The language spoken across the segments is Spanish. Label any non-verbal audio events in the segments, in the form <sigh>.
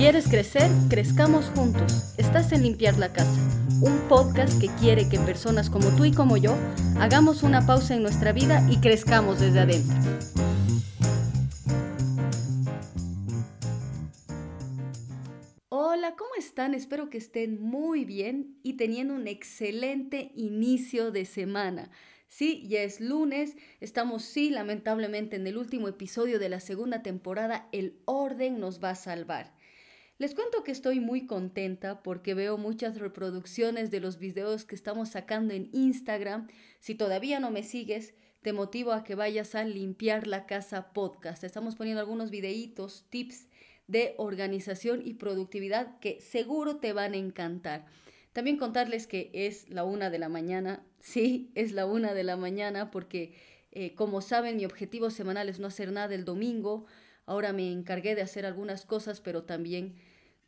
¿Quieres crecer? Crezcamos juntos. Estás en Limpiar la Casa, un podcast que quiere que personas como tú y como yo hagamos una pausa en nuestra vida y crezcamos desde adentro. Hola, ¿cómo están? Espero que estén muy bien y teniendo un excelente inicio de semana. Sí, ya es lunes, estamos sí, lamentablemente en el último episodio de la segunda temporada, El orden nos va a salvar. Les cuento que estoy muy contenta porque veo muchas reproducciones de los videos que estamos sacando en Instagram. Si todavía no me sigues, te motivo a que vayas a limpiar la casa podcast. Estamos poniendo algunos videitos, tips de organización y productividad que seguro te van a encantar. También contarles que es la una de la mañana. <laughs> Sí, es la una de la mañana porque, eh, como saben, mi objetivo semanal es no hacer nada el domingo. Ahora me encargué de hacer algunas cosas, pero también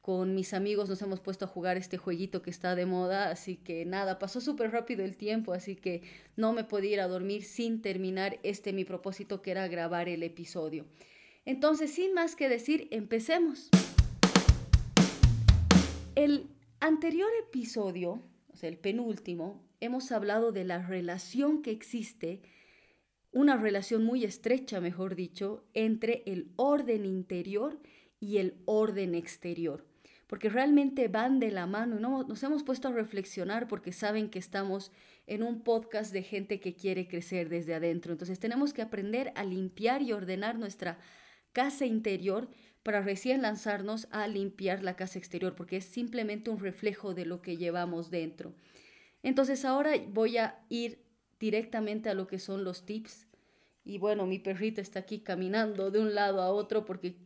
con mis amigos nos hemos puesto a jugar este jueguito que está de moda, así que nada, pasó súper rápido el tiempo, así que no me podía ir a dormir sin terminar este mi propósito que era grabar el episodio. Entonces, sin más que decir, empecemos. El anterior episodio, o sea, el penúltimo, hemos hablado de la relación que existe, una relación muy estrecha, mejor dicho, entre el orden interior y el orden exterior porque realmente van de la mano. ¿no? Nos hemos puesto a reflexionar porque saben que estamos en un podcast de gente que quiere crecer desde adentro. Entonces tenemos que aprender a limpiar y ordenar nuestra casa interior para recién lanzarnos a limpiar la casa exterior, porque es simplemente un reflejo de lo que llevamos dentro. Entonces ahora voy a ir directamente a lo que son los tips. Y bueno, mi perrita está aquí caminando de un lado a otro porque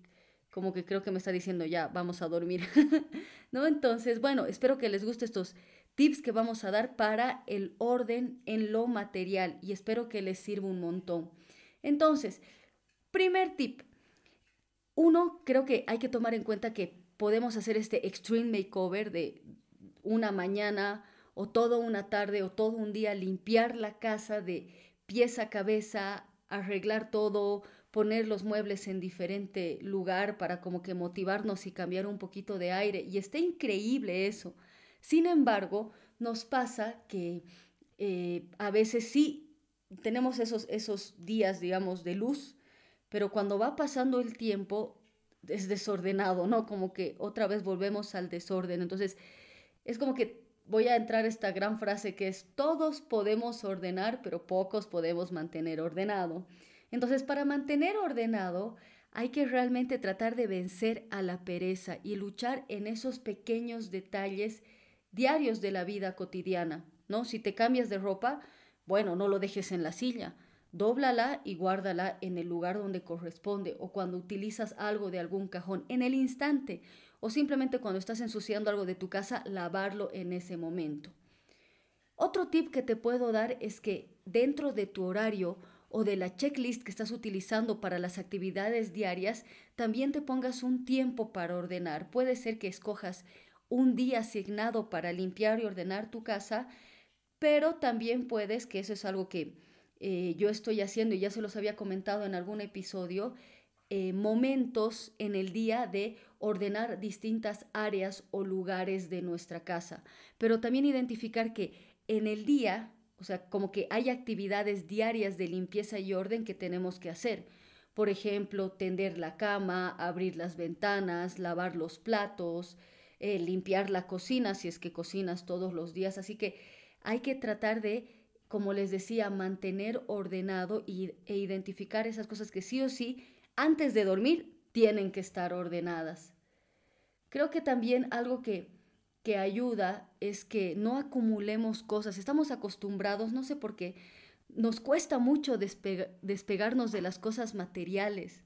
como que creo que me está diciendo ya, vamos a dormir. <laughs> ¿No? Entonces, bueno, espero que les guste estos tips que vamos a dar para el orden en lo material y espero que les sirva un montón. Entonces, primer tip. Uno, creo que hay que tomar en cuenta que podemos hacer este extreme makeover de una mañana o toda una tarde o todo un día, limpiar la casa de pies a cabeza, arreglar todo, poner los muebles en diferente lugar para como que motivarnos y cambiar un poquito de aire. Y está increíble eso. Sin embargo, nos pasa que eh, a veces sí tenemos esos, esos días, digamos, de luz, pero cuando va pasando el tiempo es desordenado, ¿no? Como que otra vez volvemos al desorden. Entonces, es como que voy a entrar esta gran frase que es, todos podemos ordenar, pero pocos podemos mantener ordenado. Entonces, para mantener ordenado, hay que realmente tratar de vencer a la pereza y luchar en esos pequeños detalles diarios de la vida cotidiana, ¿no? Si te cambias de ropa, bueno, no lo dejes en la silla, dóblala y guárdala en el lugar donde corresponde o cuando utilizas algo de algún cajón en el instante o simplemente cuando estás ensuciando algo de tu casa, lavarlo en ese momento. Otro tip que te puedo dar es que dentro de tu horario o de la checklist que estás utilizando para las actividades diarias, también te pongas un tiempo para ordenar. Puede ser que escojas un día asignado para limpiar y ordenar tu casa, pero también puedes, que eso es algo que eh, yo estoy haciendo y ya se los había comentado en algún episodio, eh, momentos en el día de ordenar distintas áreas o lugares de nuestra casa, pero también identificar que en el día o sea, como que hay actividades diarias de limpieza y orden que tenemos que hacer. Por ejemplo, tender la cama, abrir las ventanas, lavar los platos, eh, limpiar la cocina si es que cocinas todos los días. Así que hay que tratar de, como les decía, mantener ordenado y, e identificar esas cosas que sí o sí, antes de dormir, tienen que estar ordenadas. Creo que también algo que que ayuda es que no acumulemos cosas. Estamos acostumbrados, no sé por qué, nos cuesta mucho despegarnos de las cosas materiales.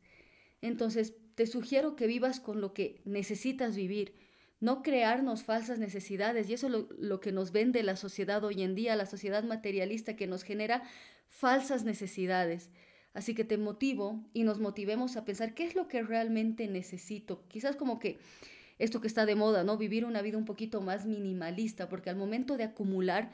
Entonces, te sugiero que vivas con lo que necesitas vivir, no crearnos falsas necesidades. Y eso es lo, lo que nos vende la sociedad hoy en día, la sociedad materialista que nos genera falsas necesidades. Así que te motivo y nos motivemos a pensar qué es lo que realmente necesito. Quizás como que esto que está de moda, ¿no? Vivir una vida un poquito más minimalista, porque al momento de acumular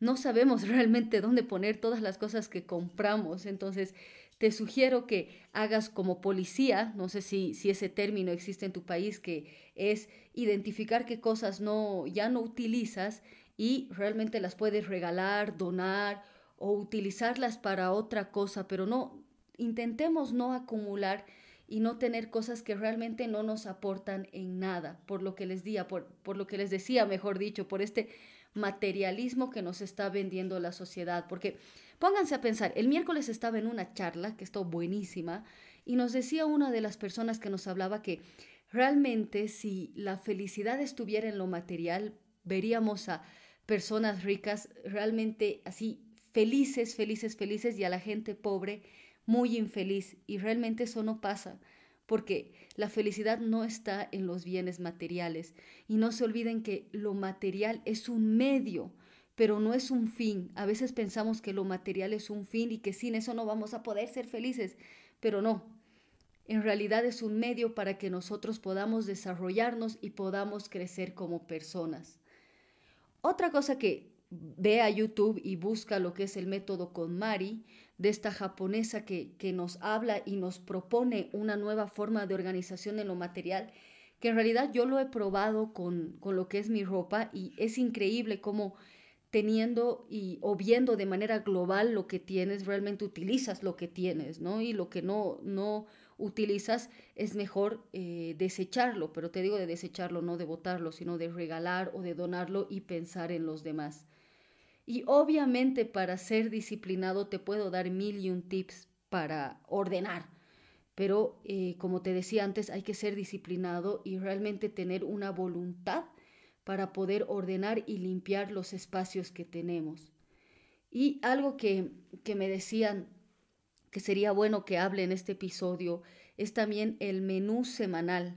no sabemos <laughs> realmente dónde poner todas las cosas que compramos. Entonces, te sugiero que hagas como policía, no sé si, si ese término existe en tu país, que es identificar qué cosas no, ya no utilizas y realmente las puedes regalar, donar o utilizarlas para otra cosa, pero no, intentemos no acumular y no tener cosas que realmente no nos aportan en nada, por lo que les por, por lo que les decía, mejor dicho, por este materialismo que nos está vendiendo la sociedad, porque pónganse a pensar, el miércoles estaba en una charla que estuvo buenísima y nos decía una de las personas que nos hablaba que realmente si la felicidad estuviera en lo material, veríamos a personas ricas realmente así felices, felices, felices y a la gente pobre muy infeliz y realmente eso no pasa porque la felicidad no está en los bienes materiales y no se olviden que lo material es un medio, pero no es un fin. A veces pensamos que lo material es un fin y que sin eso no vamos a poder ser felices, pero no. En realidad es un medio para que nosotros podamos desarrollarnos y podamos crecer como personas. Otra cosa que ve a YouTube y busca lo que es el método con Mari, de esta japonesa que, que nos habla y nos propone una nueva forma de organización en lo material, que en realidad yo lo he probado con, con lo que es mi ropa y es increíble cómo teniendo y o viendo de manera global lo que tienes, realmente utilizas lo que tienes, ¿no? Y lo que no, no utilizas es mejor eh, desecharlo, pero te digo de desecharlo, no de botarlo, sino de regalar o de donarlo y pensar en los demás. Y obviamente para ser disciplinado te puedo dar mil y un tips para ordenar, pero eh, como te decía antes, hay que ser disciplinado y realmente tener una voluntad para poder ordenar y limpiar los espacios que tenemos. Y algo que, que me decían que sería bueno que hable en este episodio es también el menú semanal.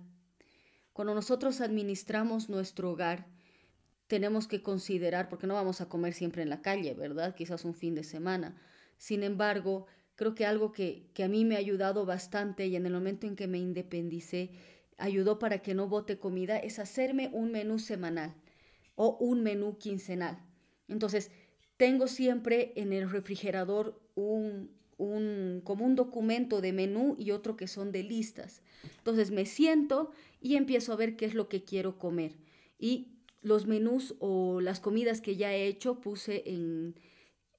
Cuando nosotros administramos nuestro hogar, tenemos que considerar, porque no vamos a comer siempre en la calle, ¿verdad? Quizás un fin de semana. Sin embargo, creo que algo que, que a mí me ha ayudado bastante y en el momento en que me independicé, ayudó para que no bote comida, es hacerme un menú semanal o un menú quincenal. Entonces, tengo siempre en el refrigerador un, un, como un documento de menú y otro que son de listas. Entonces me siento y empiezo a ver qué es lo que quiero comer. Y los menús o las comidas que ya he hecho puse en,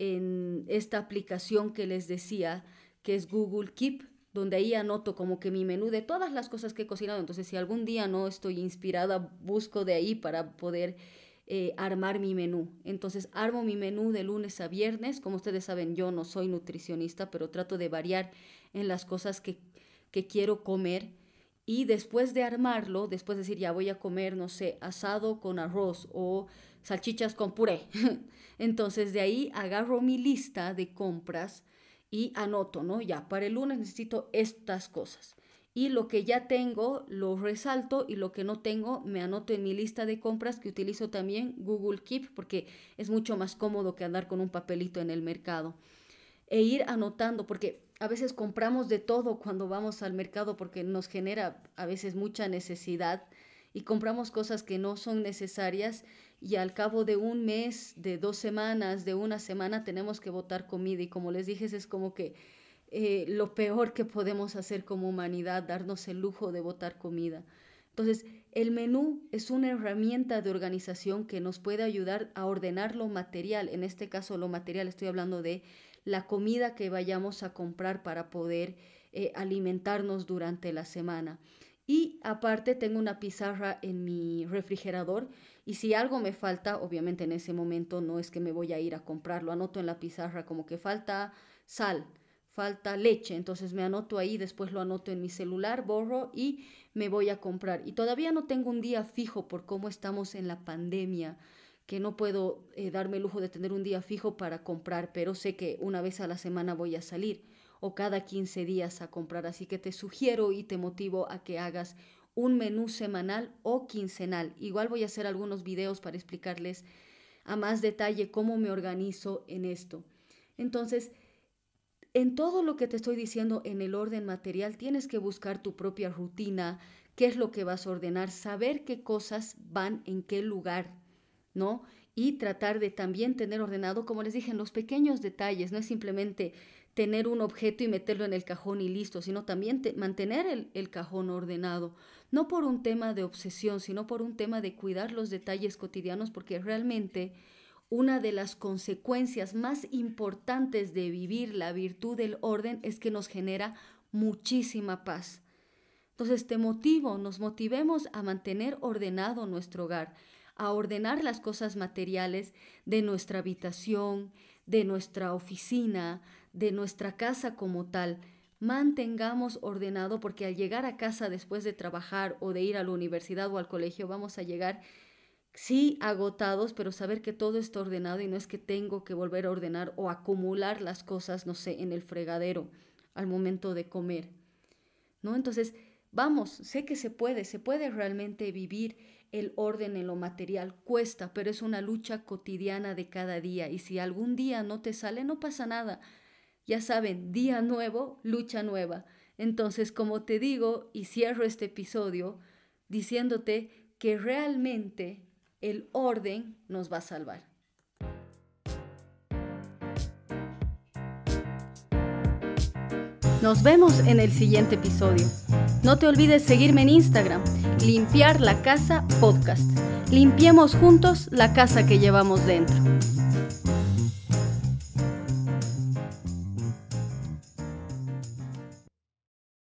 en esta aplicación que les decía, que es Google Keep, donde ahí anoto como que mi menú de todas las cosas que he cocinado. Entonces, si algún día no estoy inspirada, busco de ahí para poder eh, armar mi menú. Entonces, armo mi menú de lunes a viernes. Como ustedes saben, yo no soy nutricionista, pero trato de variar en las cosas que, que quiero comer y después de armarlo, después de decir, ya voy a comer, no sé, asado con arroz o salchichas con puré. <laughs> Entonces de ahí agarro mi lista de compras y anoto, ¿no? Ya, para el lunes necesito estas cosas. Y lo que ya tengo lo resalto y lo que no tengo me anoto en mi lista de compras que utilizo también Google Keep porque es mucho más cómodo que andar con un papelito en el mercado. E ir anotando porque a veces compramos de todo cuando vamos al mercado porque nos genera a veces mucha necesidad y compramos cosas que no son necesarias y al cabo de un mes, de dos semanas, de una semana tenemos que botar comida y como les dije es como que eh, lo peor que podemos hacer como humanidad, darnos el lujo de botar comida. Entonces, el menú es una herramienta de organización que nos puede ayudar a ordenar lo material. En este caso, lo material, estoy hablando de la comida que vayamos a comprar para poder eh, alimentarnos durante la semana. Y aparte tengo una pizarra en mi refrigerador y si algo me falta, obviamente en ese momento no es que me voy a ir a comprarlo, anoto en la pizarra como que falta sal, falta leche, entonces me anoto ahí, después lo anoto en mi celular, borro y me voy a comprar. Y todavía no tengo un día fijo por cómo estamos en la pandemia que no puedo eh, darme el lujo de tener un día fijo para comprar, pero sé que una vez a la semana voy a salir o cada 15 días a comprar. Así que te sugiero y te motivo a que hagas un menú semanal o quincenal. Igual voy a hacer algunos videos para explicarles a más detalle cómo me organizo en esto. Entonces, en todo lo que te estoy diciendo en el orden material, tienes que buscar tu propia rutina, qué es lo que vas a ordenar, saber qué cosas van en qué lugar Y tratar de también tener ordenado, como les dije, en los pequeños detalles, no es simplemente tener un objeto y meterlo en el cajón y listo, sino también mantener el, el cajón ordenado, no por un tema de obsesión, sino por un tema de cuidar los detalles cotidianos, porque realmente una de las consecuencias más importantes de vivir la virtud del orden es que nos genera muchísima paz. Entonces te motivo, nos motivemos a mantener ordenado nuestro hogar, a ordenar las cosas materiales de nuestra habitación, de nuestra oficina, de nuestra casa como tal. Mantengamos ordenado porque al llegar a casa después de trabajar o de ir a la universidad o al colegio vamos a llegar sí agotados, pero saber que todo está ordenado y no es que tengo que volver a ordenar o acumular las cosas, no sé, en el fregadero al momento de comer. ¿No? Entonces, vamos, sé que se puede, se puede realmente vivir el orden en lo material. Cuesta, pero es una lucha cotidiana de cada día y si algún día no te sale, no pasa nada. Ya saben, día nuevo, lucha nueva. Entonces, como te digo y cierro este episodio diciéndote que realmente el orden nos va a salvar. Nos vemos en el siguiente episodio. No te olvides seguirme en Instagram, Limpiar la Casa Podcast. Limpiemos juntos la casa que llevamos dentro.